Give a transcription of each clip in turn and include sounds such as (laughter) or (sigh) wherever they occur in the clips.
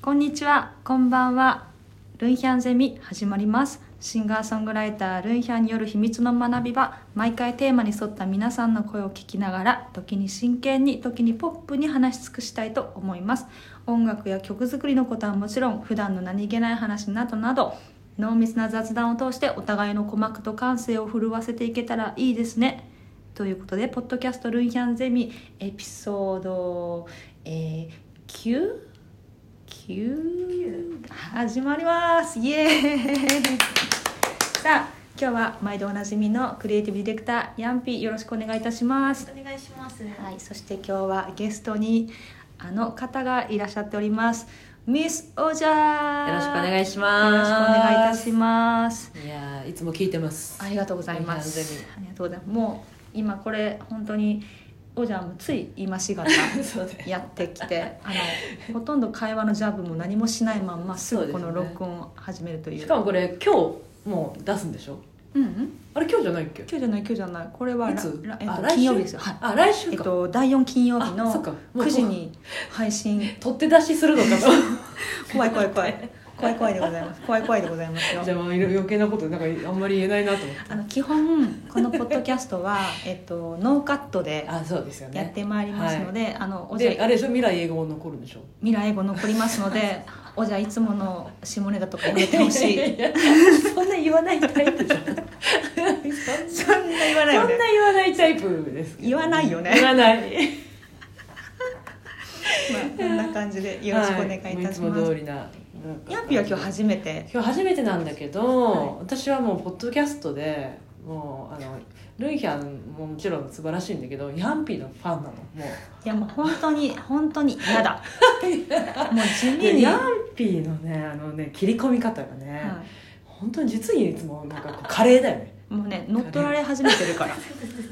こんにちは、こんばんは。ルンヒャンゼミ始まります。シンガーソングライタールンヒャンによる秘密の学び場。毎回テーマに沿った皆さんの声を聞きながら、時に真剣に、時にポップに話し尽くしたいと思います。音楽や曲作りのことはもちろん、普段の何気ない話などなど、濃密な雑談を通してお互いの鼓膜と感性を震わせていけたらいいですね。ということで、ポッドキャストルンヒャンゼミエピソード、えー、9? 9始まります。イエーイ。さあ今日は毎度おなじみのクリエイティブディレクターヤンピーよろしくお願いいたします。お願いします。はいそして今日はゲストにあの方がいらっしゃっております。ミスオジャーよろしくお願いします。よろしくお願いいたします。いやーいつも聞いてます。ありがとうございます。ありがとうございます。もう今これ本当にオジャーもつい今しがた (laughs) やってきて (laughs) あのほとんど会話のジャブも何もしないまんますぐこの録音を始めるという。しかもこれ今日もう出すんでしょ？うんうん。あれ今日じゃないっけ？今日じゃない今日じゃない。これはえっと、あ来週？金曜日ですよ。はい。あ来週か、えっと第4金曜日あのそっか。もう9時に配信。(laughs) 取って出しするのかと。怖い怖い怖い怖い怖いでございます。怖い怖いでございますよ。じゃあ余計なことなんかあんまり言えないなと思って。あの基本このポッドキャストは、(laughs) えっと、ノーカットでやってまいりますので、あのおじゃであれでしょ？未来英語残るんでしょ？未来英語残りますので (laughs) おじゃいつもの下ネタとかやめてほしい。(laughs) そんな言わないタイプじゃんそんな言わないよそんなね言わないタイプです言わないよね。言わない。まあこんな感じでよろしくお願いいたします、はもういつも通りなヤンピーは今日初めて。今日初めてなんだけど、はい。私はもうポッドキャストでもうあのルンヒャンももちろん素晴らしいんだけどヤンピーのファンなのもいやもう本当に本当に嫌だ。(laughs) もう地う味に、でヤはンピーのねあのね切り込み方がね、い。本当に実にいつもなんかこう華麗だよね。もうね乗っ取られ始めてるから。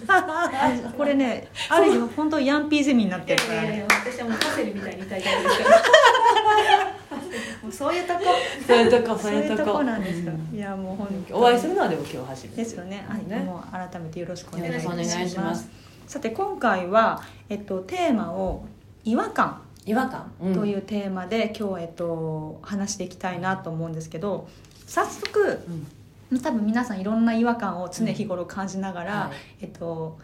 あ (laughs) これねある意味本当ヤンピーゼミになってるからね。私はもうパセリみたいにいたいですから。もうそういうとこ。そういうとこそ (laughs) そうういうとこなんですよ、うん。いやもう本当に。お会いするのはでも今日初めて。ですよね。はい、ね。もう改めてよろしくお願いしよろしくお願いしまます。すさて今回は、えっと、テーマを「違和感」違和感、といううテーマで、今日は、えっと、話していきたいなと思うんですけど早速ん、多分皆さんいろんな違和感を常日頃感じながら、はい。えっと、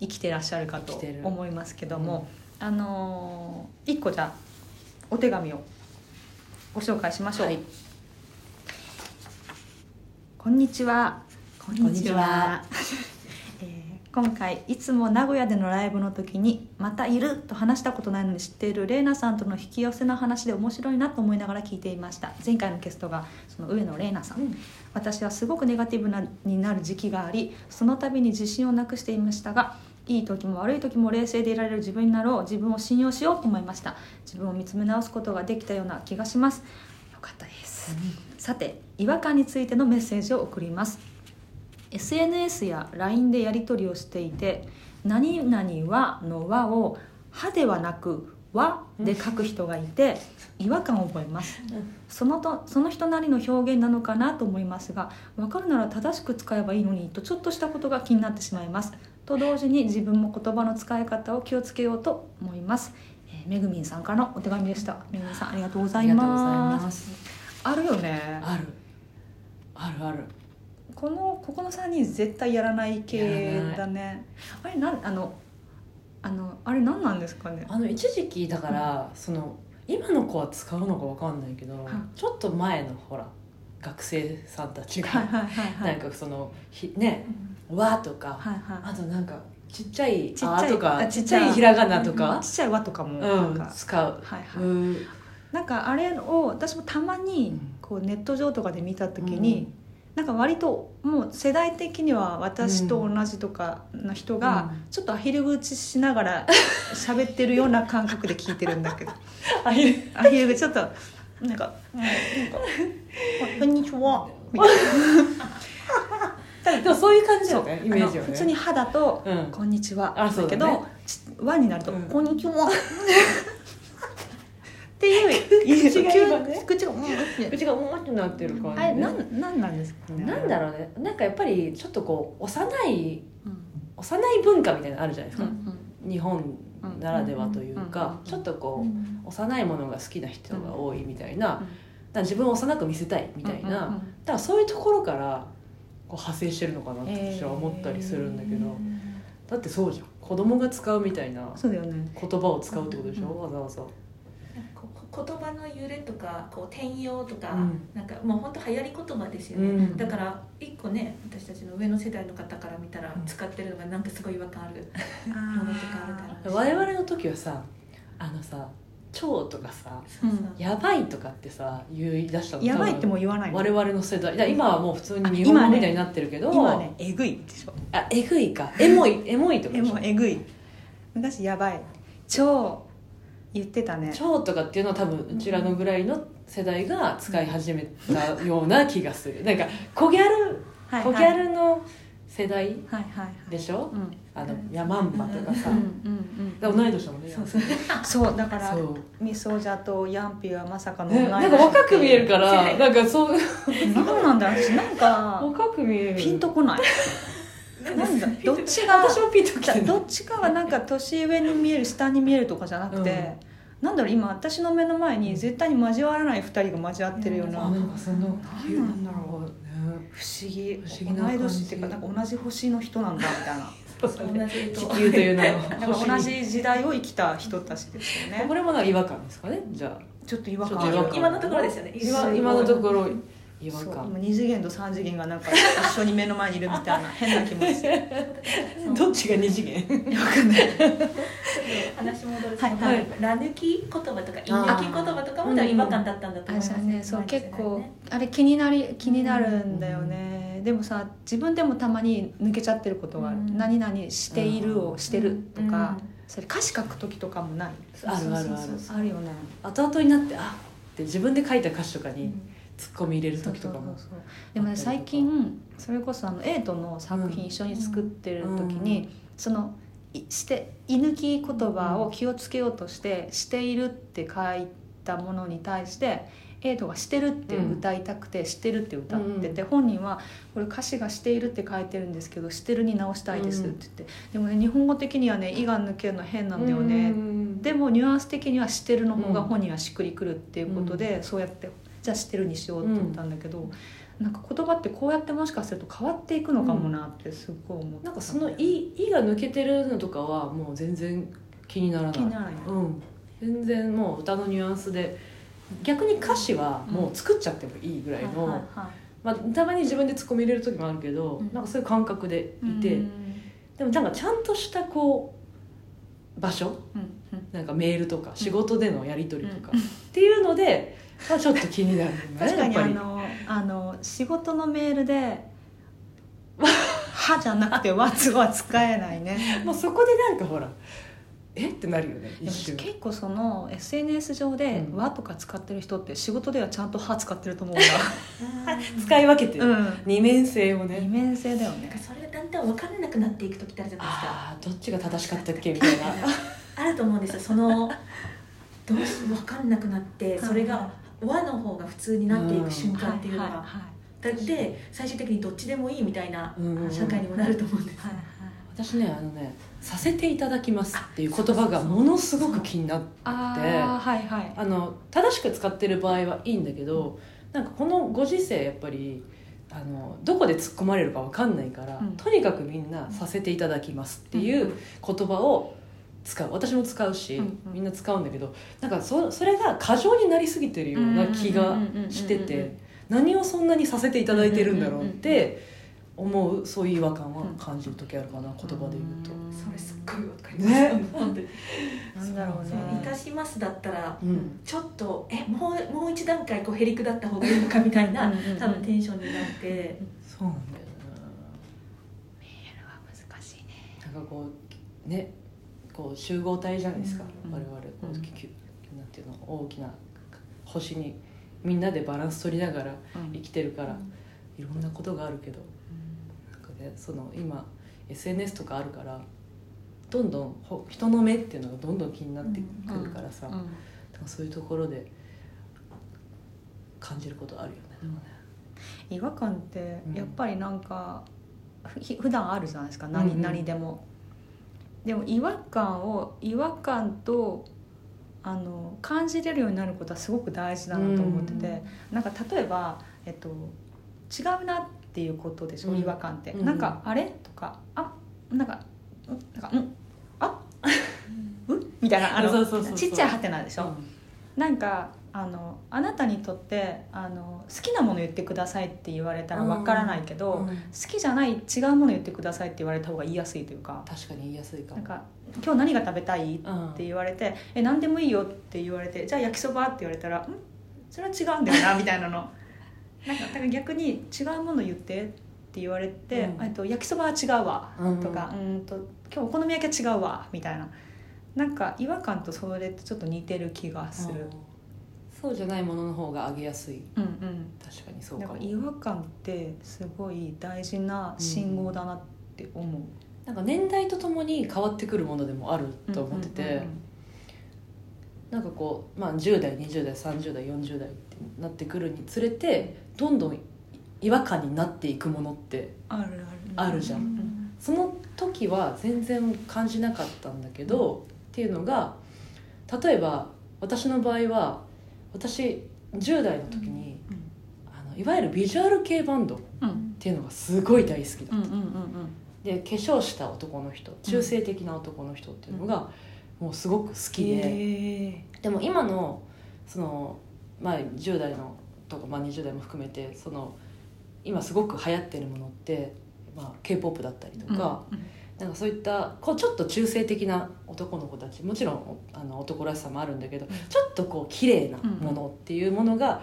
生きてらっしゃるかと思いますけども、あのー一個じゃあお手紙をご紹介しましょう、はい。こんにちは。こんにちは。(laughs) えー今回いつも名古屋でのライブの時に「またいる!」と話したことないのに知っているレイナさんとの引き寄せの話で面白いなと思いながら聞いていました。前回のゲストがその上野レイナさん、私はすごくネガティブなになる時期がありその度に自信をなくしていましたがいい時も悪い時も冷静でいられる自分になろう自分を信用しようと思いました。自分を見つめ直すことができたような気がします。よかったです、さて違和感についてのメッセージを送ります。SNS や LINE でやり取りをしていて「何々は」の「は」を「は」ではなく「は」で書く人がいて違和感を覚えます。そのとその人なりの表現なのかなと思いますが分かるなら正しく使えばいいのにとちょっとしたことが気になってしまいますと同時に自分も言葉の使い方を気をつけようと思います、えーめぐみんさんからのお手紙でした。めぐみんさんありがとうございます。あるよね。ある。あるある。このここの3人絶対やらない系だね。あれなんあのあのあれ何なんですかね？あの一時期だから、その今の子は使うのかわかんないけど、ちょっと前のほら学生さんたちが、はいはいなんかそのひね「わ」とか、はいはい。あとなんかちっちゃい「ちっちゃいあ」とかあちっちゃいひらがなとうんかちっちゃい「わ」とかもうなんんか、使う、はいはい、うん。なんかあれを私もたまにこうネット上とかで見た時に、なんか割ともう世代的には私と同じとかの人がうん。ちょっとアヒル口しながら喋ってるような感覚で聞いてるんだけど。あいるアヒル口ちょっとなんか「(laughs) うん。なんかあこんにちは」(laughs) みたいな。(laughs) でもそういう感じだよねイメージはね。普通に「歯」だと「うん。こんにちは」あそうだけどち「わ」になるとうん「こんにちは」(laughs) っていう口が今ね。口がうん。って口がもってなってる感じ、あれなんなんなんですかねなんだろうね。なんかやっぱりちょっとこう幼いうん。幼い文化みたいなのあるじゃないですか、うん日本ならではといううんうんうんうんかちょっとこう、うん幼いものが好きな人が多いみたいな、うん。自分を幼く見せたいみたいな、うんうんうん。だからそういうところからこう派生してるのかなって私は思ったりするんだけど、だってそうじゃん。子供が使うみたいなそうだよね。言葉を使うってことでしょ、うん。わざわざ。言葉の揺れとかこう転用とか、うん。なんかもう本当流行り言葉ですよね、うん。だから一個ね私たちの上の世代の方から見たらうん。使ってるのがなんかすごい違和感ある。あものとかあるだろうし我々の時はさあのさ超とかさそうそうやばいとかってさ言い出したのやばいってもう言わないの。我々の世代。今はもう普通に日本語みたいになってるけど、今ねえぐいでしょ。あえぐいか。エモいエモいとかえでしょ？もうえぐい。昔やばい。超言ってたね。超とかっていうのは多分うちらのぐらいの世代が使い始めたような気がする。なんか小ギャルはい小ギャルの世代はいはいはい。でしょ？うんあのヤマンバとかさ。同い年だもんねそうだからみそじゃとヤンピはまさかのねなんか若く見えるからなんかそう。何なんだ私なんか。若く見える。ピンとこない。なんだどっちが私もピンときてるどっちかはなんか年上に見える下に見えるとかじゃなくて、うん。なんだろう今私の目の前に絶対に交わらない2人が交わってるような、あなんかその何なんだろうね。不思議。不思議同い年っていうかなんか同じ星の人なんだみたいな地球という名の (laughs) なんか同じ時代を生きた人たちですよね。これもなんか違和感ですかね？じゃあ。ちょっと違和感。今のところですよね。今今のところ違和そう。今感2次元と3次元がなんか一緒に目の前にいるみたいな (laughs) 変な気持ちで。(laughs) どっちが二次元？話戻ると、はいはい。ラ抜き言葉とか居抜き言葉とかも違和感だったんだとあ思いますね。そう結構あれ気になり気になるんだよね、でもさ自分でもたまに抜けちゃってることがある「うん。何々している」を「してる」とか、うん。それ歌詞書く時とかもない。あるあるある。あるよね。後々になってあって自分で書いた歌詞とかにうん。ツッコミ入れる時とかもでもね最近それこそあのエイトの作品一緒に作ってる時に、そのいして居抜き言葉を気をつけようとして「している」って書いたものに対してエイトが「してる」って歌いたくて「してる」って歌ってて、本人はこれ歌詞が「している」って書いてるんですけど「してる」に直したいですって言って、でもね日本語的にはね「い」が抜けるの変なんだよね、うん。でもニュアンス的には「してる」の方が本人はしっくりくるっていうことで、そうやってじゃあ「してる」にしようって言ったんだけど、なんか言葉ってこうやってもしかすると変わっていくのかもなってすっごい思った、なんかその「い」いが抜けてるのとかはもう全然気にならない。気にならない。うん、全然もう歌のニュアンスで逆に歌詞はもう作っちゃってもいいぐらいの、まあ、たまに自分でツッコミ入れる時もあるけど、うん。なんかそういう感覚でいて、うん。でもなんかちゃんとしたこう場所うん。うんなんかメールとか仕事でのやり取りとか、っていうので、まあ、ちょっと気になるよね (laughs) 確かにあのあの仕事のメールで「は」じゃなくて「わ」つは使えないね。(laughs) もうそこでなんかほらえ？ってなるよね結構その SNS 上でうん「わ」とか使ってる人って仕事ではちゃんと「は」使ってると思うんだ (laughs) 使い分けてる、うん。二面性をね。二面性だよね。それがだんだん分からなくなっていく時ってあるじゃないですか。ああどっちが正しかったっけみたいな。あると思うんですよ。そのどうして分かんなくなってそれが和の方が普通になっていく瞬間っていうのが、はいはいはいだって最終的にどっちでもいいみたいな社会にもなると思うんです、はい。私ねあのね「させていただきます」っていう言葉がものすごく気になって。ああはいはい。あの正しく使ってる場合はいいんだけどなんかこのご時世やっぱりあのどこで突っ込まれるかわかんないから、うん。とにかくみんな「させていただきます」っていう言葉を使う。私も使うし、うんうん。みんな使うんだけどなんかそそれが過剰になりすぎてるような気がしてて何をそんなにさせていただいてるんだろうって思うそういう違和感は感じる時あるかな言葉で言うと。それすっごい分かります、ね。なんだろうね。いたしますだったらうん。ちょっとえもうもう一段階こうへりくだった方がいいのかみたいなうんうんうん。多分テンションになって。そうなんだよメールは難しいね。ななんかこうねこう集合体じゃないですか、うん我々こう、うん。なんていうの大きな星にみんなでバランス取りながら生きてるから、いろんなことがあるけどねその今 SNS とかあるからどんどんほ人の目っていうのがどんどん気になってくるからさ、うんなん。かそういうところで感じることあるよね、でもね。違和感ってうん。やっぱりなんかふひ普段あるじゃないですか何,、うんうん。何でも。でも違和感を違和感とあの感じれるようになることはすごく大事だなと思ってて、なんか例えば、えっと、違うなっていうことでしょ、うん。違和感って、うん。なんか「あれ?」とか「あなんかんなんかうんあ (laughs) うみたいなあのちっちゃいハテナでしょ、なんかあのあなたにとってあの好きなもの言ってくださいって言われたらわからないけど、うん。好きじゃない違うもの言ってくださいって言われた方が言いやすいというか。確かに言いやすいかも。なんか「今日何が食べたい?」っうんて言われて「え何でもいいよ」って言われて「じゃあ焼きそば?」って言われたら「ん？それは違うんだよな」みたいなのなんかだから逆に「違うもの言って」って言われて「うん。えっと焼きそばは違うわ」うん。とか「うんと今日お好み焼きは違うわ」みたいな。なんか違和感とそれってちょっと似てる気がする。うんそうじゃないものの方が上げやすい。うんうん。確かにそうなんかかも違和感ってすごい大事な信号だなって思う、なんか年代とともに変わってくるものでもあると思ってて、うんうんうん。なんかこう、まあ、10代20代30代40代ってなってくるにつれてどんどん違和感になっていくものってあるある。あるじゃん。うん。その時は全然感じなかったんだけど、っていうのが例えば私の場合は私10代の時に、あのいわゆるビジュアル系バンドっうん。ていうのがすごい大好きだうんうんうんで化粧した男の人中性的な男の人っていうのがもうすごく好きで、へでも今のその、まあ、10代のとか、まあ、20代も含めてその今すごく流行ってるものって、まあ、k p o p だったりとーか、なんかそういったこうちょっと中性的な男の子たちもちろんあの男らしさもあるんだけど、ん。ちょっとこう綺麗なものっていうものが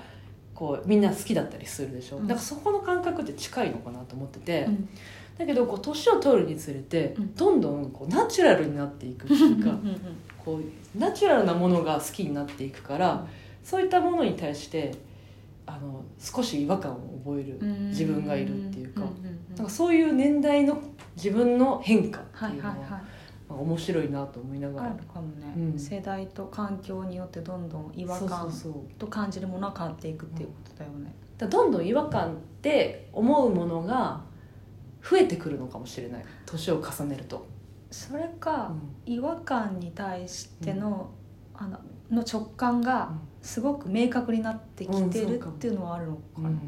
こうみんな好きだったりするでしょ、うん。なんかそこの感覚って近いのかなと思ってて、うん。だけどこう年を取るにつれてうん。どんどんこうナチュラルになっていくっていうかうんうんこうナチュラルなものが好きになっていくから、そういったものに対してあの少し違和感を覚えるうん。自分がいるっていうか,、そういう年代の自分の変化ってはいいうのははいはいまあ面白いなと思いながあらるかもね、うん。世代と環境によってどんどん違和感と感じるものは変わっていくっていうことだよね、だからどんどん違和感って思うものが増えてくるのかもしれない。年を重ねると、それかう、ん。違和感に対しての,、あのの直感がすごく明確になってきてるっていうのはあるのかな、うん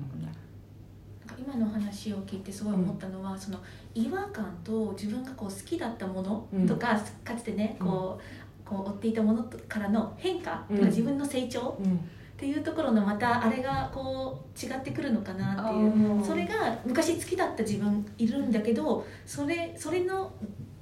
今の話を聞いてすごい思ったのは、その違和感と自分がこう好きだったものとか、かつてねこう,、こう追っていたものからの変化とうん。か自分の成長うんっていうところのまたあれがこう違ってくるのかなっていう。それが昔好きだった自分いるんだけどそれそれの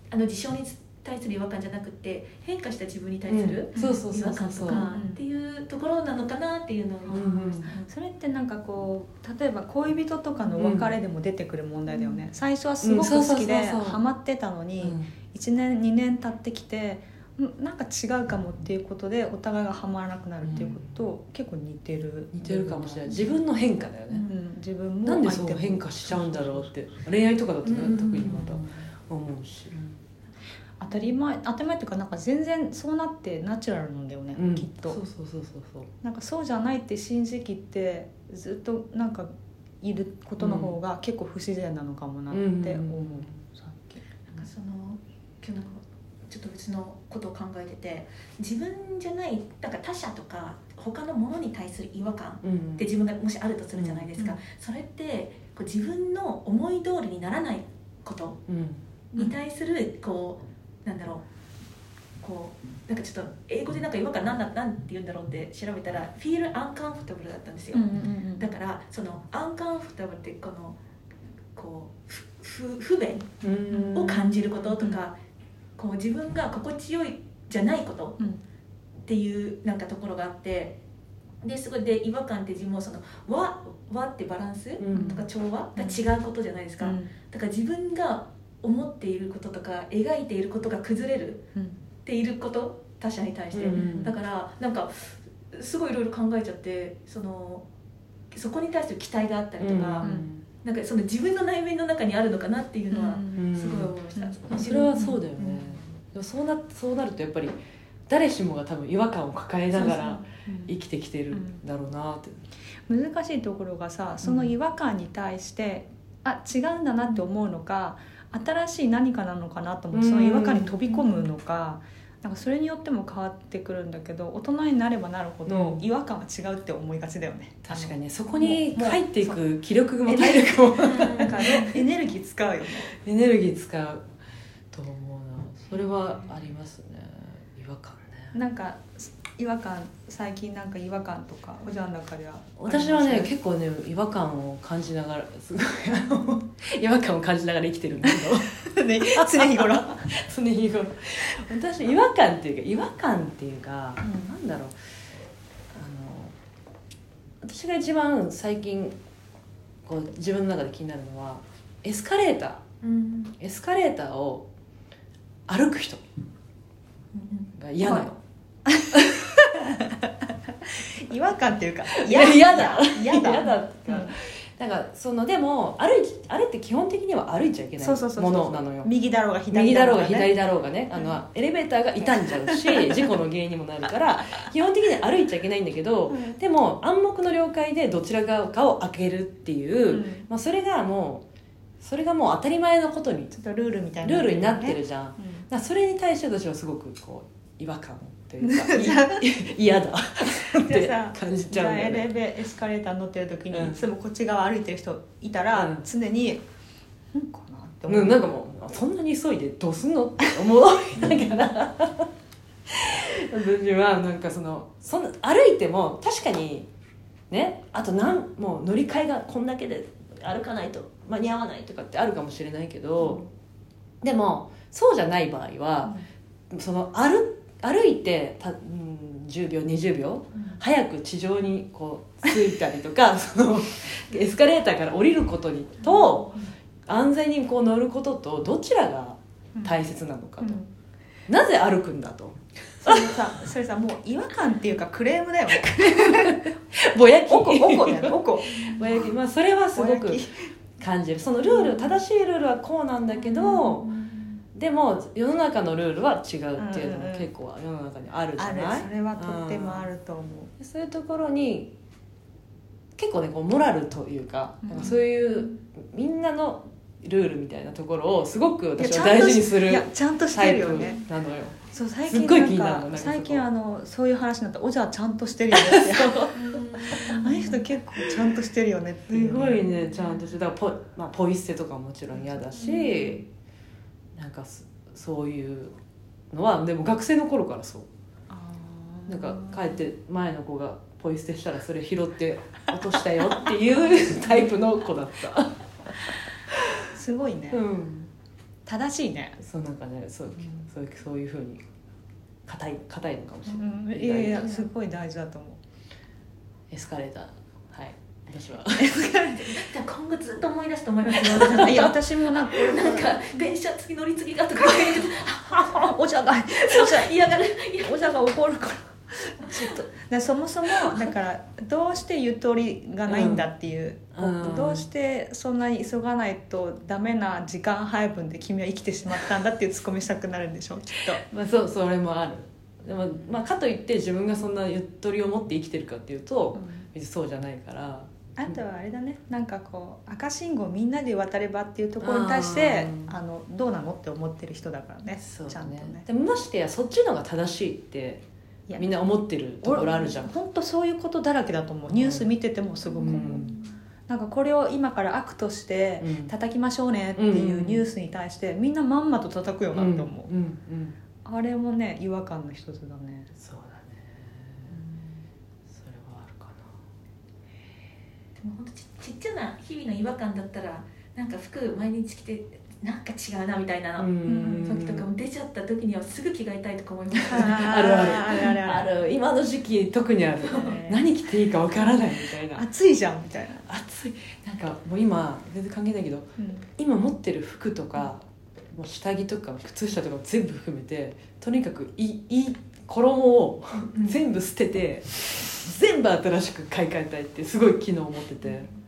あの事象に対する違和感じゃなくて変化した自分に対するうん。そうそう違和感そうそう。そうとかっていうところなのかなっていうのを今思いました。それってなんかこう例えば恋人とかの別れでも出てくる問題だよね、最初はすごく好きでハマってたのに、1年2年経ってきてんなんか違うかもっていうことでお互いがハマらなくなるっていうことと結構似てる。似てるかもしれない。自分の変化だよね、うん、自分もなんでそう。変化しちゃうんだろうって。恋愛とかだとね、うん。特にまた思うし、当たり前当たり前っていうかなんか全然そうなってナチュラルなんだよね、うん。きっと。そうそうそうそうそう。なんかそうじゃないって信じきってずっとなんかいることの方が結構不自然なのかもなって思う、うんさっき。なんかその今日なんかちょっと別のことを考えてて自分じゃないだから他者とか他のものに対する違和感うんって自分がもしあるとするじゃないですか、うん。それってこう自分の思い通りにならないことうん。に対するこうなんだろう。こうなんかちょっと英語でなんか違和感なんだなんて言うんだろうって調べたら feel uncomfortable だったんですよ、だからその uncomfortable ってこのこうふ不不便うん。を感じることとか、こう自分が心地よいじゃないことうん。っていうなんかところがあってですごいで違和感って自分もその和和ってバランスうん。とか調和が違うことじゃないですか、だから自分が思っていることとか描いていることが崩れるうん。っていること他者に対して、うんだからなんかすごいいろいろ考えちゃってそのそこに対する期待があったりとか、うんなんかその自分の内面の中にあるのかなっていうのはうん。すごい思いました、うん。それはそうだよね、でもそうなそうなるとやっぱり誰しもが多分違和感を抱えながら生きてきてるんだろうなって、難しいところがさその違和感に対して、あ違うんだなって思うのか新しい何かなのかなと思ってその違和感に飛び込むのか、なんかそれによっても変わってくるんだけど大人になればなるほどうん。違和感は違うって思いがちだよね、確かにね。そこもにう入っていく気力も体力も。あのなんかねエネルギー使うよね。エネルギー使うと思うな。それはありますね。違和感ね。なんか違和感最近なんか違和感とかおじゃんの中では私はね結構ね違和感を感じながらすごいあの違和感を感じながら生きてるんだけど。(laughs) ね常日頃。常日頃。(laughs) 私違和感っていうか違和感っていうか、うんなんだろう。あの私が一番最近こう自分の中で気になるのはエスカレーター。うん。エスカレーターを歩く人が嫌なの、(laughs) 違和感っていうかいや嫌だ。嫌だ。嫌だ。(laughs) っていうかなんかそのでも歩いあれって基本的には歩いちゃいけないものなのよ。右だろうが左右だろうがね左だろうがね。あのエレベーターが傷んじゃうし (laughs) 事故の原因にもなるから基本的に歩いちゃいけないんだけど、うん。でも暗黙の了解でどちら側かを開けるっていう、うん。まあ、それがもうそれがもう当たり前のことにちょっとルールみたいルールになってるじじゃん、それに対して私はすごくこう違和感というか嫌だ。って感じちゃうエレベエスカレーター乗ってる時に、うん。いつもこっち側歩いてる人いたら、うん。常に「んかな?」って思う、うん、なんかもうそんなに急いでどうすんのって思いながら。私はなんかそのそんな歩いても確かにねあとなんもう乗り換えがこんだけで歩かないと間に合わないとかってあるかもしれないけど、でもそうじゃない場合は、その歩歩いてた、うん、10秒20秒早く地上にこう着いたりとか (laughs) そのエスカレーターから降りることにと安全にこう乗ることとどちらが大切なのかと、うん。なぜ歩くんだと。それさそれさもう違和感っていうかクレームだよ。ね (laughs) ぼやき。おこおこだよ。ねおこ。(laughs) ぼやき。まあそれはすごく感じる。そのルール正しいルールはこうなんだけど、でも世の中のルールは違うっていうのも結構世の中にあるじゃあない、る。それはとってもあると思う、そういうところに結構ねこうモラルというか,、うん。なんかそういうみんなのルールみたいなところをすごく私は大事にするいやちゃんとしてるよね。なのよ。そう最近なんか最近あのそういう話になったら「おじゃちゃんとしてるよね」って。あの人結構ちゃんとしてるよねっていうすごいねちゃんとして。だからポ,、まあ、ポイ捨てとかももちろん嫌だし、なんかそそういうのはでも学生の頃からそう。なんか帰って前の子がポイ捨てしたらそれ拾って落としたよっていうタイプの子だった。すごいね、うん。正しいね、そうなんかねそう,、そうそういうふうに硬い硬いのかもしれうない、ん、いやいやすごい大事だと思う。エスカレーター。はい私は。(laughs) 今後ずっと思い出すと思いますよいや私もなんか。なんか電車次乗り継ぎがとか (laughs) おじゃがおじゃ嫌がる。おじゃが怒るから。ちょっと。でそもそもだからどうしてゆとりがないんだっていう、うん。どうしてそんなに急がないとダメな時間配分で君は生きてしまったんだっていうツッコミしたくなるんでしょうきっと。まあそうそれもある。でも、まあ、かといって自分がそんなゆとりを持って生きてるかっていうと、別にそうじゃないからあとはあれだね。なんかこう赤信号みんなで渡ればっていうところに対してあのどうなのって思ってる人だからね。そうちゃんとね。でもましてやそっちのが正しいってみんな思ってるところあるじゃん。本当そういうことだらけだと思う。ニュース見ててもすごく思う、なんかこれを今から悪としてうん。叩きましょうねっていうニュースに対してみんなまんまと叩くよなって思う、うんうんうんあれもね違和感の一つだね。そうだねそれはあるかでも本当ちちっちゃな日々の違和感だったらなんか服毎日着てなんか違うなみたいななうん。時とかも出ちゃった時にはすぐ着替えたいとか思います。あるあるあるあるああるる。今の時期特にあるね。何着ていいかわからないみたいな。暑いじゃんみたいな、暑い。なんかもう今全然関係ないけど今持ってる服とかもう下着とか靴下とか全部含めてとにかくいいいい衣を全部捨てて全部新しく買い替えたいってすごい昨日思ってて。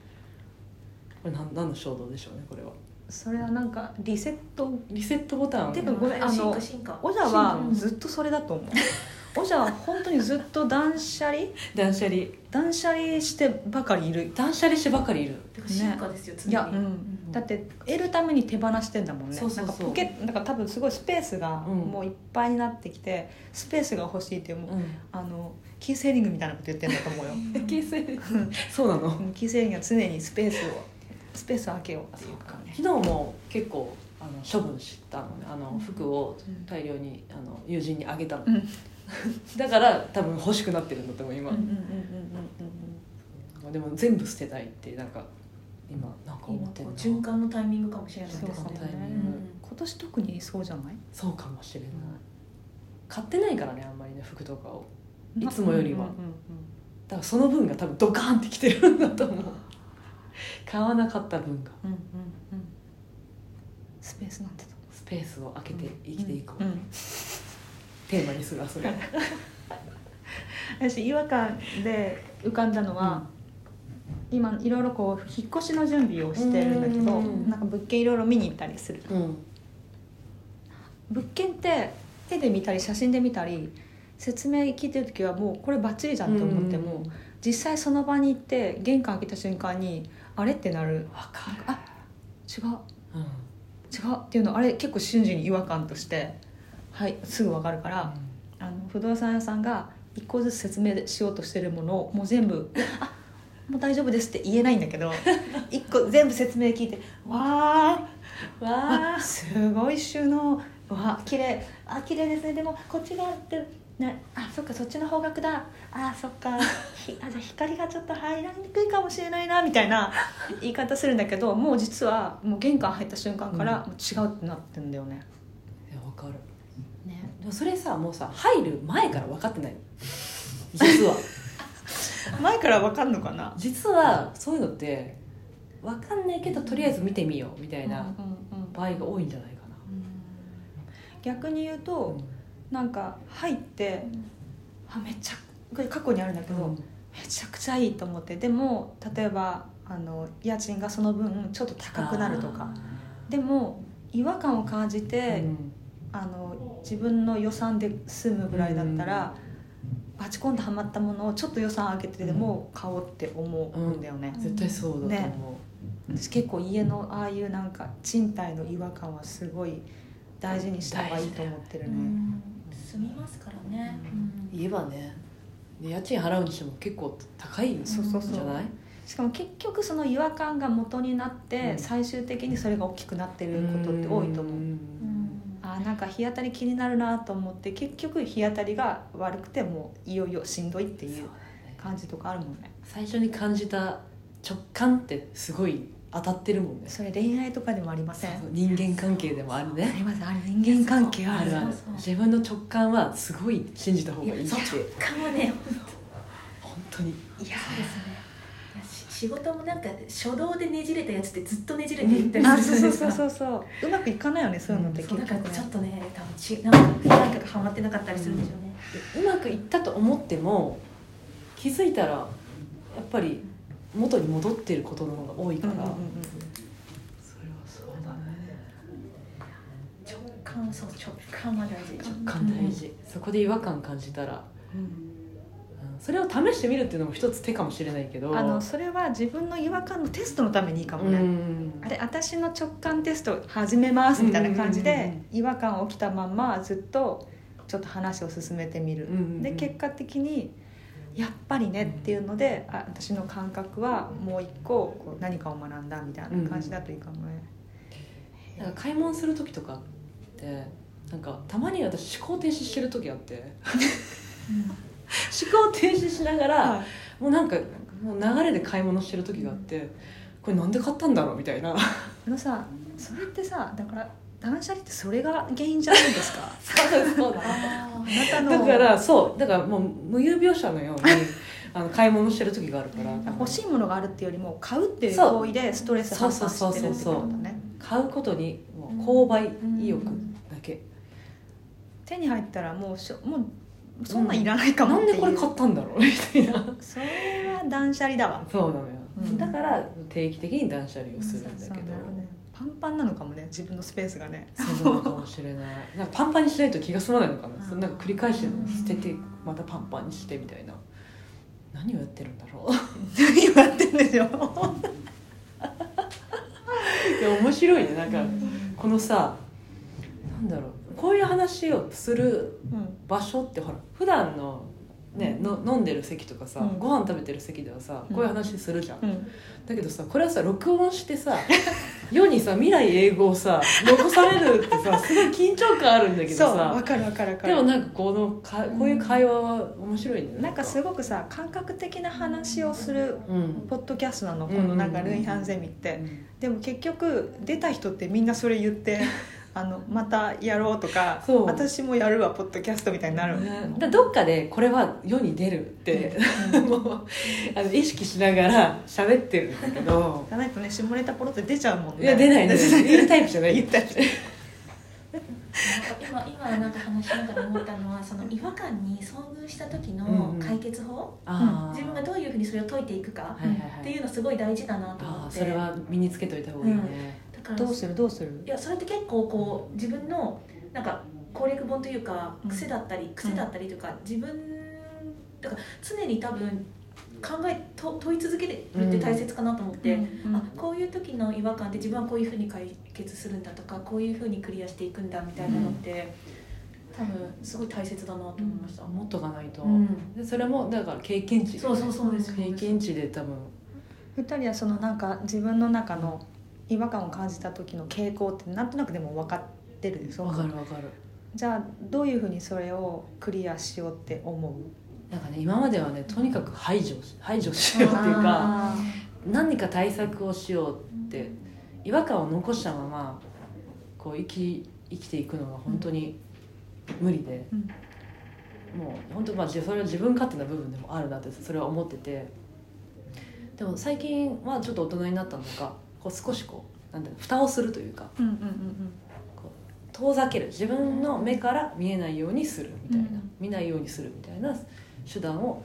これ何何の衝動でしょうねこれは。それはなんかリセット？リセットボタン。てかごめんあの進化進化オジャはずっとそれだと思う。おじゃは本当にずっと断捨離？断捨離。断捨離してばかりいる。断捨離してばっかりいる。だから進化ですよ、常に。いや、うん、だって得るために手放してんだもんね。そうそうそう。なんかポケなんか多分すごいスペースがうん。もういっぱいになってきて、スペースが欲しいっていうもう、うん。あのキーセーリングみたいなこと言ってんだと思うよ。形成 (laughs) そうなの？うんキーセーリングは常にスペースをスペースを空けようっていうかね。昨日も結構あの処分したのね。あの服を大量にあの友人にあげたの、うん。(laughs) だから多分欲しくなってるんだと思う今、うんうんうんうんまあでも全部捨てたいってなんか今なんか思今ってる循環のタイミングかもしれないそうですねかもねうん。今年特にそうじゃない？そうかもしれない。買ってないからねあんまりね服とかをいつもよりは。うんうんうんだからその分が多分ドカーンってきてるんだと思う。買わなかった分が。うんうんうん。スペースなんてとスペースを空けて生きていこう、うんうん。テーマにするわそれ。私違和感で浮かんだのは、今いろいろこう引っ越しの準備をしてるんだけど、うん。なんか物件いろいろ見に行ったりする。うん。物件って絵で見たり写真で見たり説明聞いてる時はもうこれバッチリじゃんと思っても、実際その場に行って玄関開けた瞬間にあれってなる。わかる。あ違う。うん。違うっていうのあれ結構瞬時に違和感としてはいすぐ分かるから、あの不動産屋さんが一個ずつ説明しようとしてるものをもう全部「い (laughs) やあもう大丈夫です」って言えないんだけど (laughs) 一個全部説明聞いて「わーわあすごい収納。わ綺麗。あ綺麗ですね。でもこっち側ってね。あそっかそっちの方角だ。あそっか。ひ (laughs) あじゃあ光がちょっと入らにくいかもしれないなみたいな言い方するんだけどもう実はもう玄関入った瞬間からもう違うってなってんだよね。いやわかる。ね。でもそれさもうさ入る前から分かってない。の実は。(laughs) 前からわかんのかな？実はそういうのって分かんないけどとりあえず見てみようみたいなうんうんうん場合が多いんじゃないか逆に言うな、と、なんか入ってあめっちゃこれ過去にあるんだけど、うん。めちゃくちゃいいと思って。でも例えばあの家賃がその分ちょっと高くなるとか。でも違和感を感じあて、あの自分の予算で済むぐらいだったら、バチコンとはまったものをちょっと予算上げてでも買おうって思うんだよね、絶対そうだと思う、ね。私結構家のああいうなんか賃貸の違和感はすごい大事にした方がいいと思ってるね、うん住みますからね、うん。家はねで家賃払うにしても結構高いんじそうそうそう。ゃないしかも結局その違和感が元になって、うん。最終的にそれが大きくなってることって多いと思う、ん。あーなんか日当たり気になるなと思って結局日当たりが悪くてもういよいよしんどいっていう感じとかあるもんね。最初に感じた直感ってすごい当たってるもんね。それ恋愛とかでもありません？そう人間関係でもあるあねりますあれ人間関係ある。あるある。そうそう。自分の直感はすごい信じた方がいいって。直感はね (laughs) 本当に。いやそうですね。いやし仕事もなんか初動でねじれたやつってずっとねじれていったりあすそうそうるじゃないですかそうそうそう。うまくいかないよねそういうのってそうだ結局ね。からちょっとね多分ちなんかなんかがハマってなかったりするんでしょうね、うまくいったと思っても気づいたらやっぱり元に戻ってることの方が多いから、うんうんうんうん。それはそうだね。直感そう直感は大事。直感大事、そこで違和感感じたら、うん。それを試してみるっていうのも一つ手かもしれないけど。あのそれは自分の違和感のテストのためにいいかもね、うん。あれ私の直感テスト始めますみたいな感じうんうんうんで違和感起きたまんまずっとちょっと話を進めてみる、うんうんうん。で結果的にやっぱりねっていうのであ私の感覚はもう一個こう何かを学んだみたいな感じだといいかもね、なんか買い物する時とかってなんかたまに私思考停止してる時あって。思考停止しながら、はい。もうなんかもう流れで買い物してる時があってこれなんで買ったんだろうみたいな。あのさそれってさだから断捨離ってそれが原因じゃないですか？(laughs) そうだだからそう。だからもう無有病者のように (laughs) あの買い物してる時があるから欲しいものがあるっていうよりも買うっていう行為でストレス発散してるってことだね買うことにもう購買意欲だけ、手に入ったらもうしょもうそんなんいらないかもなんっていう、でこれ買ったんだろう？みたいな。それは断捨離だわ。そうなのよ、うん。だから定期的に断捨離をするんだけど。ねパパンパンなのかもね自分のスペースがね。そうなのかもしれない。なんかパンパンにしないと気が済まないのかな、うんそんなんか繰り返して捨ててまたパンパンにしてみたいな。何をやってるんだろう。(laughs) 何やってんでしょいや面白いね。なんかこのさなんだろう。こういう話をするうん。場所ってほら普段のねの飲んでる席とかさ、うん。ご飯食べてる席ではさこういう話するじゃん、うん。だけどさこれはさ録音してさ (laughs) 世にさ未来英語をさ残されるってさ (laughs) すごい緊張感あるんだけどそうわさかるわかるわかる。でもなんかこのかこういう会話は面白いね。なんかすごくさ感覚的な話をするうん。ポッドキャストなのこうん。のなんかルイ・ハンゼミって。でも結局出た人ってみんなそれ言って (laughs) あのまたやろうとかそう。私もやるわポッドキャストみたいになる、ね。だどっかでこれは世に出るって (laughs) もうあの意識しながら (laughs) 喋ってるんだけど。じゃないとね下ネタポロって出ちゃうもんね。いや出ない出ない。(laughs) 言うタイプじゃない。言ったり今今なんか話しながら思ったのはその違和感に遭遇した時うんのうん。解決法、あー。自分がどういうふうにそれを解いていくかはいはいはいっていうのすごい大事だなと思って。それは身につけといた方がいいね、だからどうする？どうする？いやそれって結構こう自分のなんか攻略本というかうん。癖だったり、癖だったりというか自分だから常に多分考えと問い続けるって大切かなと思って、うんあこういう時の違和感って自分はこういうふうに解決するんだとかこういうふうにクリアしていくんだみたいなのって、多分すごい大切だなと思いました、持っとかないと、うん。でそれもだから経験値。そうそうそうです。よ経験値で多分。二人はそのなんか自分の中の違和感を感じた時の傾向ってなんとなくでも分かってる？でしょわかるわかる。じゃあどういうふうにそれをクリアしようって思う？なんかね今まではねとにかく排除し排除しようっていうかあ何か対策をしようって違和感を残したままこう生き生きていくのが本当に無理で、うん。もう本当まあじそれは自分勝手な部分でもあるなってそれは思っててでも最近はちょっと大人になったのかこう少しこうなんだろう蓋をするというかうんうんうんこう遠ざける。自分の目から見えないようにするみたいな、うん見ないようにするみたいな手段を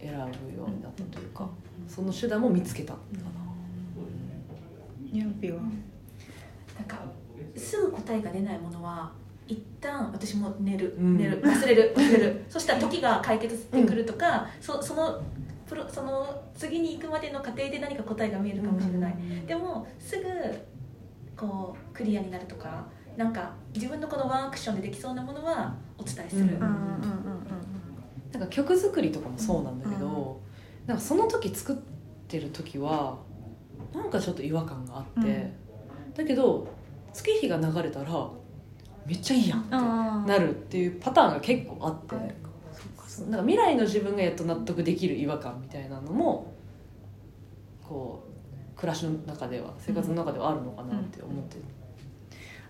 選ぶようになったというか、その手段も見つけた。かうん。ニャンピは？なんかすぐ答えが出ないものは一旦私も寝る、うん。寝る。忘れる。忘れる。そしたら時が解決してくるとか、そそのプロその次に行くまでの過程で何か答えが見えるかもしれない、でもすぐこうクリアになるとかなんか自分のこのワンアクションでできそうなものはお伝えする、うんうんうんうんなんか曲作りとかもそうなんだけど、なんかその時作ってる時はなんかちょっと違和感があって、うん。だけど月日が流れたらめっちゃいいやんってあなるっていうパターンが結構あってなんか未来の自分がやっと納得できる違和感みたいなのもこう暮らしの中では生活の中ではあるのかなって思って、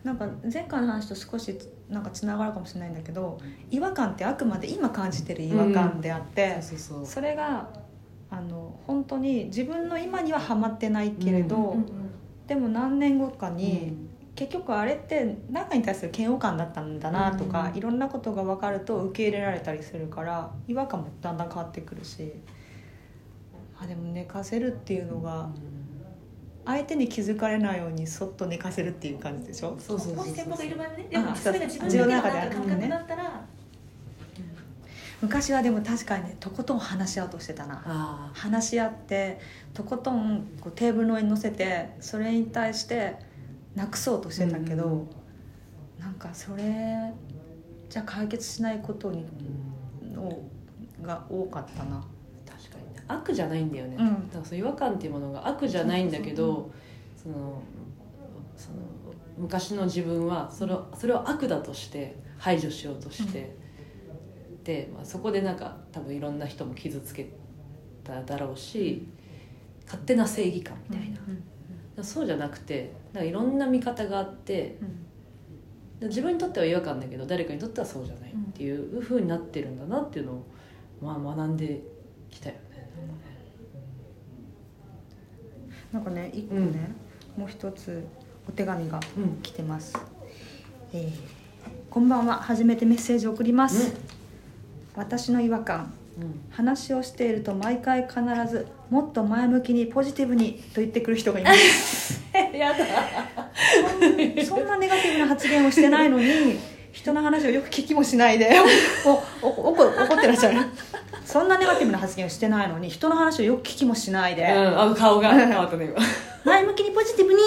なんか前回の話と少しなんかつながるかもしれないんだけど違和感ってあくまで今感じてる違和感であって、それがあの本当に自分の今にはハマってないけれど、でも何年後かに、うん結局あれって何かに対する嫌悪感だったんだなとか、うん。いろんなことが分かると受け入れられたりするから違和感もだんだん変わってくるしあでも寝かせるっていうのが相手に気づかれないようにそっと寝かせるっていう感じでしょ？そうそうそうそうもし先方がいる場合はねでもあそれが自分のなんか感覚だったら、昔はでも確かにねとことん話し合おうとしてたな。あ。話し合ってとことんこうテーブルの上に乗せてそれに対してなくそうとしてたけど、うん。なんかそれじゃ解決しないことにのが多かったな。確かにね。悪じゃないんだよね、うん。だからそう違和感っていうものが悪じゃないんだけどそのその昔の自分はそれをそれを悪だとして排除しようとして、で、まあ、そこでなんか多分いろんな人も傷つけただろうし勝手な正義感みたいな、うんそうじゃなくてなんかいろんな見方があってうん。で自分にとっては違和感だけど誰かにとってはそうじゃないっていうふうになってるんだなっていうのを、まあ、学んできたよね。なんかね一個ね、もう一つお手紙がうん。来てます、えーこんばんは。初めてメッセージを送ります、私の違和感。うん。話をしていると毎回必ずもっと前向きにポジティブにと言ってくる人がいます。やだ。そんなネガティブな発言をしてないのに人の話をよく聞きもしないで。怒怒ってらっしゃる。そんなネガティブな発言をしてないのに人の話をよく聞きもしないで、うんあ顔が変わったね今。前向きにポジティブに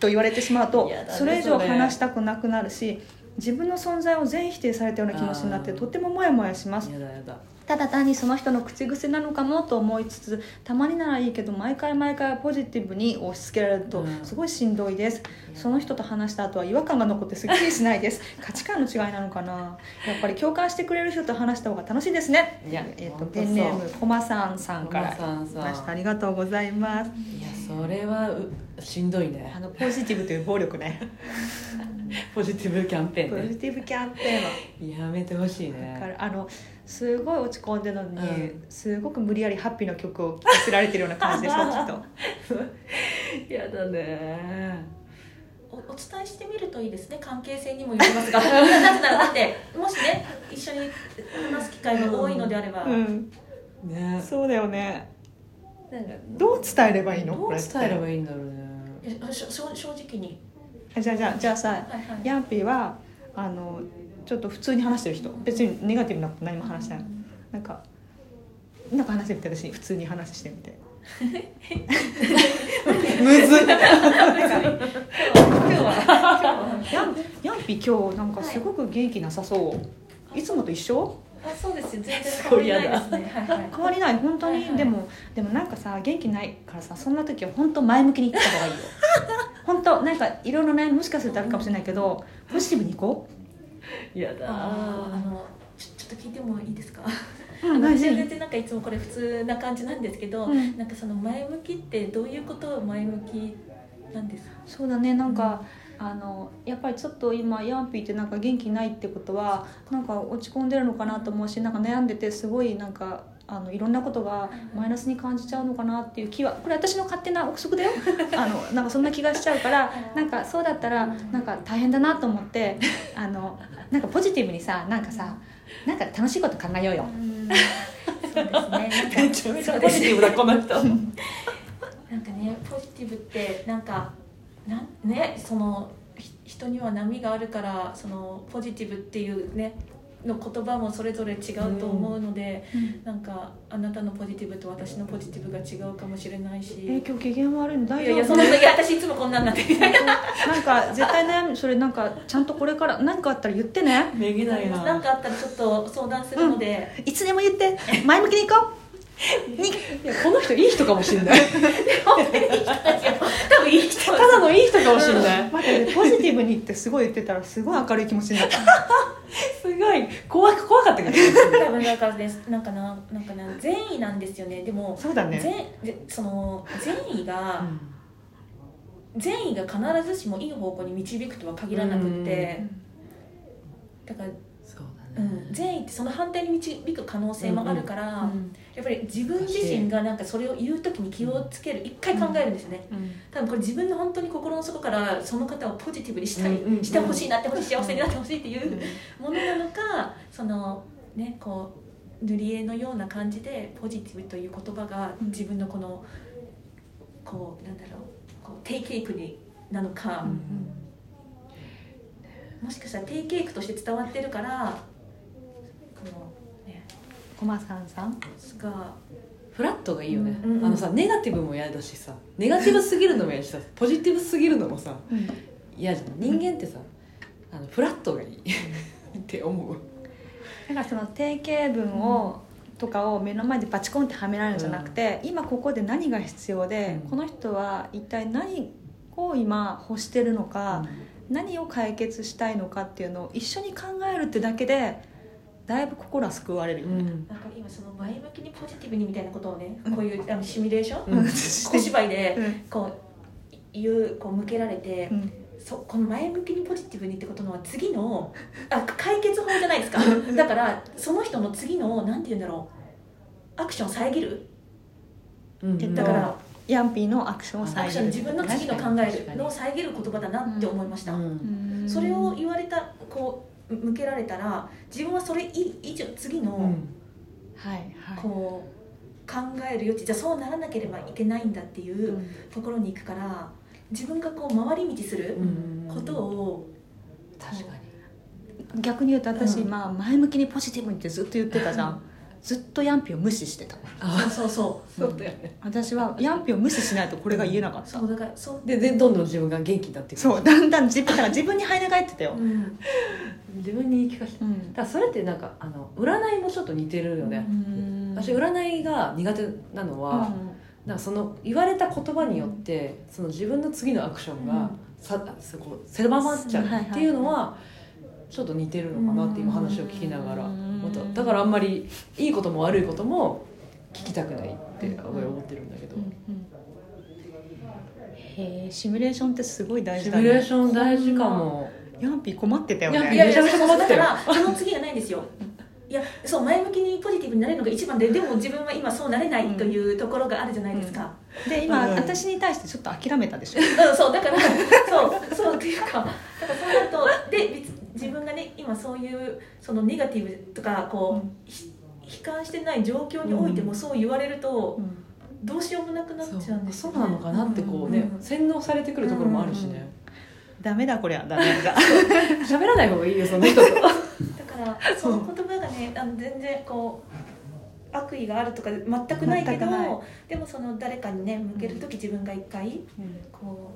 と言われてしまうとねそれ以上話したくなくなるし自分の存在を全否定されたような気持ちになってとてもモヤモヤします。やだやだただ単にその人の口癖なのかもと思いつつたまにならいいけど毎回毎回ポジティブに押し付けられるとうん。すごいしんどいです、その人と話した後は違和感が残ってすっきりしないです。(laughs) 価値観の違いなのかな。やっぱり共感してくれる人と話した方が楽しいですね。いやえー、とペンネームコマさんさんから。コマさんさん。来ましたありがとうございます。いやそれはうしんどいね。あのポジティブという暴力ね。(laughs) ポジティブキャンペポーンね。ジティブキャンペーンはやめてほしいだねからあのすごい落ち込んでるのに、うん。すごく無理やりハッピーな曲を聴かせられてるような感じでしょきっと。やだね。おお伝えしてみるといいですね。関係性にもよりますが。なぜならだってもしね一緒に話す機会が多いのであれば、うん。ね。そうだよね。どう伝えればいいの？どう伝えればいいんだろうね正直に、あじゃあじゃあじゃあさはいはい、ヤンピーはあのちょっと普通に話してる人。別にネガティブなこと何も話してない。なんかなんか話してみて私普通に話してみて。(laughs) むずっ。今日はヤンヤンピー今日なんかすごく元気なさそう。いつもと一緒？あそうですよ。全然 (laughs) 変わりないですね。はいはい。変わりない。本当に、はいはい。でもでもなんかさ元気ないからさそんな時は本当前向きに言った方がいいよ。(laughs) 本当なんかいろいろねもしかするとあるかもしれないけどポジティブにいこやだあのちょちょっと聞いてもいいですか？う、あの大丈私は全然なんかいつもこれ普通な感じなんですけど、うん。なんかその前向きってどういうことを前向きなんですか？そうだね。なんか、あのやっぱりちょっと今ヤンピーってなんか元気ないってことはなんか落ち込んでるのかなと思うしなんか悩んでてすごいなんかあのいろんなことがマイナスに感じちゃうのかなっていう気はこれ私の勝手な憶測だよ。(laughs) あのなんかそんな気がしちゃうからなんかそうだったらなんか大変だなと思ってあのなんかポジティブにさなんかさなんか楽しいこと考えようよ。(laughs) そうですね。なんかめちゃめちゃポジティブだこの人なんかねポジティブってなんかなんねそのひ人には波があるからそのポジティブっていうねの言葉もそれぞれ違うと思うので、なんかあなたのポジティブと私のポジティブが違うかもしれないし、え今日機嫌悪いの？大いやい丈夫やそんないや私いつもこんなんなって。みたいななんか絶対悩みそれなんかちゃんとこれから何かあったら言ってね。めげないな。なんかあったらちょっと相談するので、いつでも言って。前向きに行こうにこの人いい人かもしれない。本当にいい人たちよ多分いい人。ただのいい人かもしれない。待ってポジティブにってすごい言ってたらすごい明るい気持ちになった (laughs) すごい怖く怖かったけど多分なんかです。なんかななんかな善意なんですよね。でもそうだね。善でその善意が、善意が必ずしもいい方向に導くとは限らなくって、だから、そうん、善意ってその反対に導く可能性もあるから、うんやっぱり自分自身がなんかそれを言う時に気をつける一回考えるんですよね、多分これ自分の本当に心の底からその方をポジティブにしたい、うんうんしてほしいなってほしい幸せになってほしいっていうものなのかそのねこう塗り絵のような感じでポジティブという言葉がうん。自分のこのこうなんだろうこう低ケークになのか、もしかしたら低ケークとして伝わってるからコマさんさん？がフラットがいいよね、うんうんあのさネガティブも嫌だしさ。ネガティブすぎるのも嫌だしさ。ポジティブすぎるのもさ嫌じゃん人間ってさあのフラットがいい。って思う。だからその定型文を、とかを目の前でバチコンってはめられるんじゃなくて、今ここで何が必要で、うん。この人は一体何を今欲してるのか、何を解決したいのかっていうのを一緒に考えるってだけでだいぶ心は救われるよね、うん。なんか今その前向きにポジティブにみたいなことをねうん。こういうあのシミュレーション、うん。小芝居でうん。こう言うこう向けられて、うん。そこの前向きにポジティブにってことのは次のあ解決法じゃないですか。だからその人の次のなんて言うんだろうアクションを遮る？うん。えっとだからヤンピーのアクションをア遮る。クション自分の次の考えるのを遮る言葉だなって思いました、うん。うん。それを言われたこう向けられたら自分はそれ以以上次の、うん。はいはい。こう考える余地じゃあそうならなければいけないんだっていううん。ところに行くから自分がこう回り道することを確かに。逆に言うと私、うん。まあ、前向きにポジティブにってずっと言ってたじゃん。ずっとヤンピを無視してた。そうそうそう。そうだよね。(laughs) 私はヤンピを無視しないとこれが言えなかった、そうだからそう。ででどんどん自分が元気になっていく。そうだんだん自分だから自分に入り返ってたよ、うん自分に言い聞かせて。うん。だそれってなんかあの占いもちょっと似てるよね、私占いが苦手なのは、なんかその言われた言葉によってその自分の次のアクションがさ、そこ狭まっちゃうっていうのはちょっと似てるのかなって今話を聞きながらうん。思った。だからあんまりいいことも悪いことも聞きたくないって思ってるんだけど、うんうん。へえシミュレーションってすごい大シ事だね。ミュレーション大事かもヤンピー困ってたよね。いやいやだからその次がないんですよ。(laughs) いやそう前向きにポジティブになれるのが一番ででも自分は今そうなれないというところがあるじゃないですか、で今、うん。私に対してちょっと諦めたでしょ。うん、そうだからそうそうっていうか (laughs) だからそうなるとで別自分がね今そういうそのネガティブとかこう、ひ悲観してない状況においてもそう言われると、どうしようもなくなっちゃうんですよ、ね、そうなのかなってこうね、うん。洗脳されてくるところもあるしねダメだこりゃ。ダメ。だ喋、らない方がいいよその人と。(laughs) だからその言葉がねあの全然こう悪意があるとか全くないけどでもその誰かにね向ける時自分が一回こ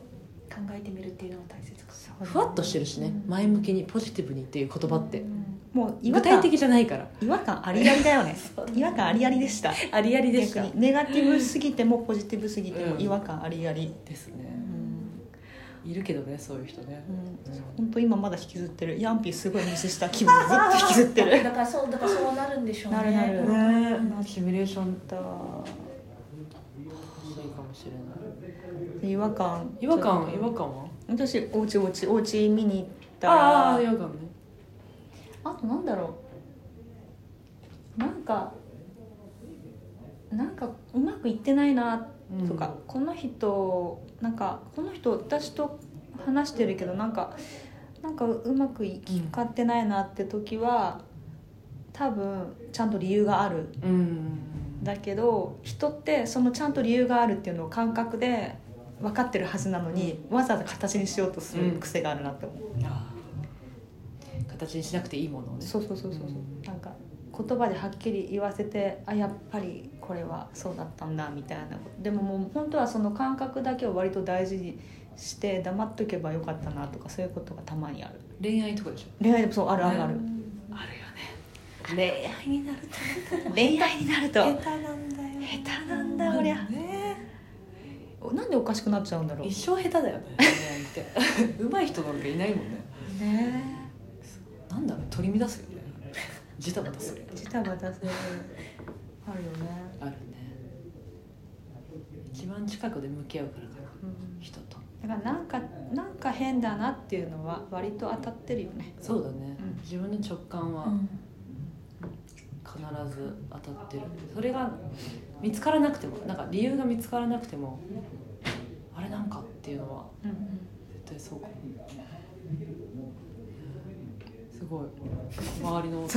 う考えてみるっていうのが大切かふわっとしてるしね前向きにポジティブにっていう言葉って。もう違和感具体的じゃないから。違和感ありありだよ (laughs) ね。違和感ありありでした。ありありでした。逆に。ネガティブすぎてもポジティブすぎてもうん。違和感ありあり、ですね。うんいるけどねそういう人ね。うん。本当今まだ引きずってる。ヤンピーすごい無視した気分ずっと (laughs) 引きずってる。だからそうだからそうなるんでしょうね。なるなる。ねシミュレーションだかもしれない。違和感。違和感違和感は？私お家お家お家見に行った。あらあ違和感ね。あとなんだろう。なんかなんかうまくいってないなとか、この人なんかこの人私と話してるけどなんかなんかうまくいきかってないなって時は多分ちゃんと理由がある。うん。だけど人ってそのちゃんと理由があるっていうのを感覚で分かってるはずなのにわざわざ形にしようとする癖があるなって思う、あー。形にしなくていいものをね。そうそうそうそうそう。うんなんか言葉ではっきり言わせてあやっぱりこれはそうだったんだみたいな。ことでももう本当はその感覚だけを割と大事にして黙っとけばよかったなとかそういうことがたまにある。恋愛とかでしょ？恋愛でもそうあるあるある、あるよね。恋愛になると。恋愛になると。下手なんだよ。下手なんだこりゃ。ね。なんでおかしくなっちゃうんだろう。一生下手だよね恋愛って。(laughs) 上手い人なんかいないもんね。ね。なんだろう取り乱すよね。ジタバタするジタバタするあるよね、あるね。一番近くで向き合うからかな。うん、人と。だからなんかなんか変だなっていうのは割と当たってるよね。そうだね、うん。自分の直感は必ず当たってる。それが見つからなくてもなんか理由が見つからなくてもあれなんかっていうのはうん絶対そうかも。すごい。周りの。い (laughs)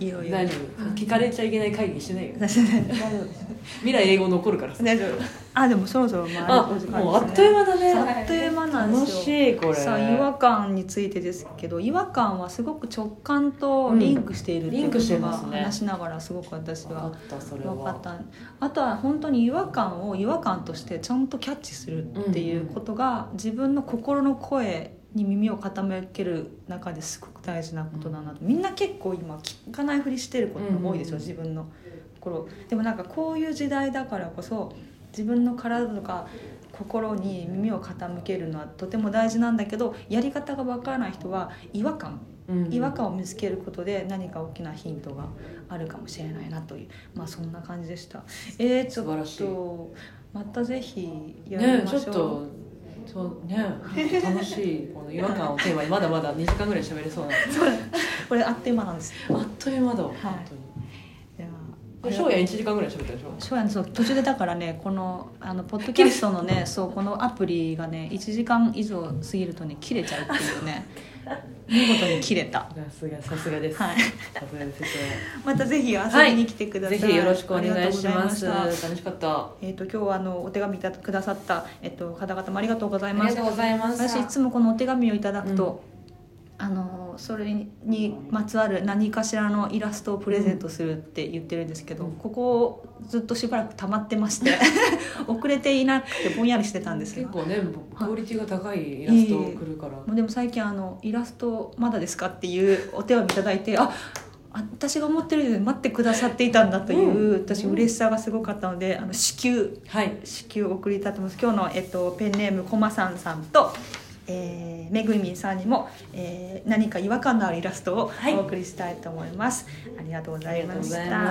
いよいいよ大丈夫聞かれちゃいけない会議してないよ。大丈夫未来英語残るからさ。大丈夫。あでもそろそろまあもうあっという間だね。あっという間なんです楽よしいこれさあ違和感についてですけど違和感はすごく直感とリンクしているっていうこうん。リンクしてとがますね話しながらすごく私分かはったそれは。分かった。あとは本当に違和感を違和感としてちゃんとキャッチするっていうことが自分の心の声に耳を傾ける中ですごく大事なことだなと。みんな結構今聞かないふりしてることが多いですよ、うん自分の心。でもなんかこういう時代だからこそ自分の体とか心に耳を傾けるのはとても大事なんだけどやり方がわからない人は違和感。うん違和感を見つけることで何か大きなヒントがあるかもしれないなというまあそんな感じでした。えー、ちょっとまたぜひやりねましょう、ちょっとそうね。楽しいこの違和感をテーマにまだまだ2時間ぐらい喋れそうな。これあっという間なんです。あっという間だわ、はい。本当に。で翔也1時間ぐらい喋ったでしょ？そうやねそう途中でだからねこのあのポッドキャストのねそうこのアプリがね1時間以上過ぎるとね切れちゃうっていうね (laughs) 見事に。切れた。さすがさすがです、はい。さすがですまたぜひ遊びに来てください、ぜひよろしくお願いします。楽しかった。えっ、と今日はあのお手紙いたくださったえっ、と方々もありがとうございます。ありがとうございます。私いつもこのお手紙をいただくと、あのそれにまつわる何かしらのイラストをプレゼントするって言ってるんですけど、うん。ここずっとしばらく溜まってまして (laughs) 遅れていなくてぼんやりしてたんですけど。結構ねクオリティが高いイラスト来るから、もうでも最近あのイラストまだですかっていうお手紙いただいてああ私が思ってるより待ってくださっていたんだという、うん。私嬉しさがすごかったのであの至急はい。至急お送りいただきます。今日の、えっと、ペンネームこまさんさんと、えーめぐみさんにも、えー何か違和感のあるイラストをはい。お送りしたいと思います、ありがとうございま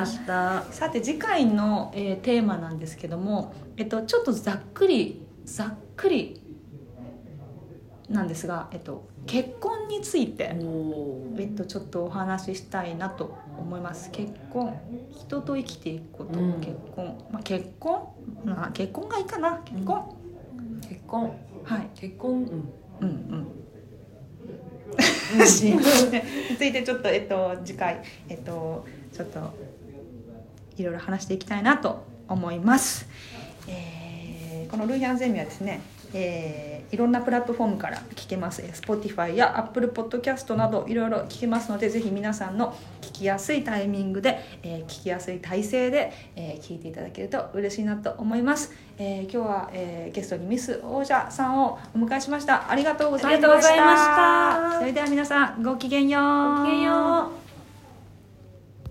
した。さて次回の、えーテーマなんですけども、えっと、ちょっとざっくりざっくりなんですが、えっと、結婚について、おえっと、ちょっとお話ししたいなと思います。結婚人と生きていくこと、うん。結婚、まあ、結婚、まあ、結婚がいいかな。結婚、結婚。はい。結婚？うんうんうん。についてちょっと、えっと、次 (laughs) 回、えっと、ちょっといろいろ話していきたいなと思います。えーこのルイヤンゼミはですね、えーいろんなプラットフォームから聞けます。えー Spotify や Apple Podcast などいろいろ聞けますので、ぜひ皆さんの聞きやすいタイミングで、えー聞きやすい体勢で、えー聞いていただけると嬉しいなと思います。えー今日は、えーゲストにミス王者さんをお迎えしました。ありがとうございました。ありがとうございましたそれでは皆さんごきげんよう。ごきげんよう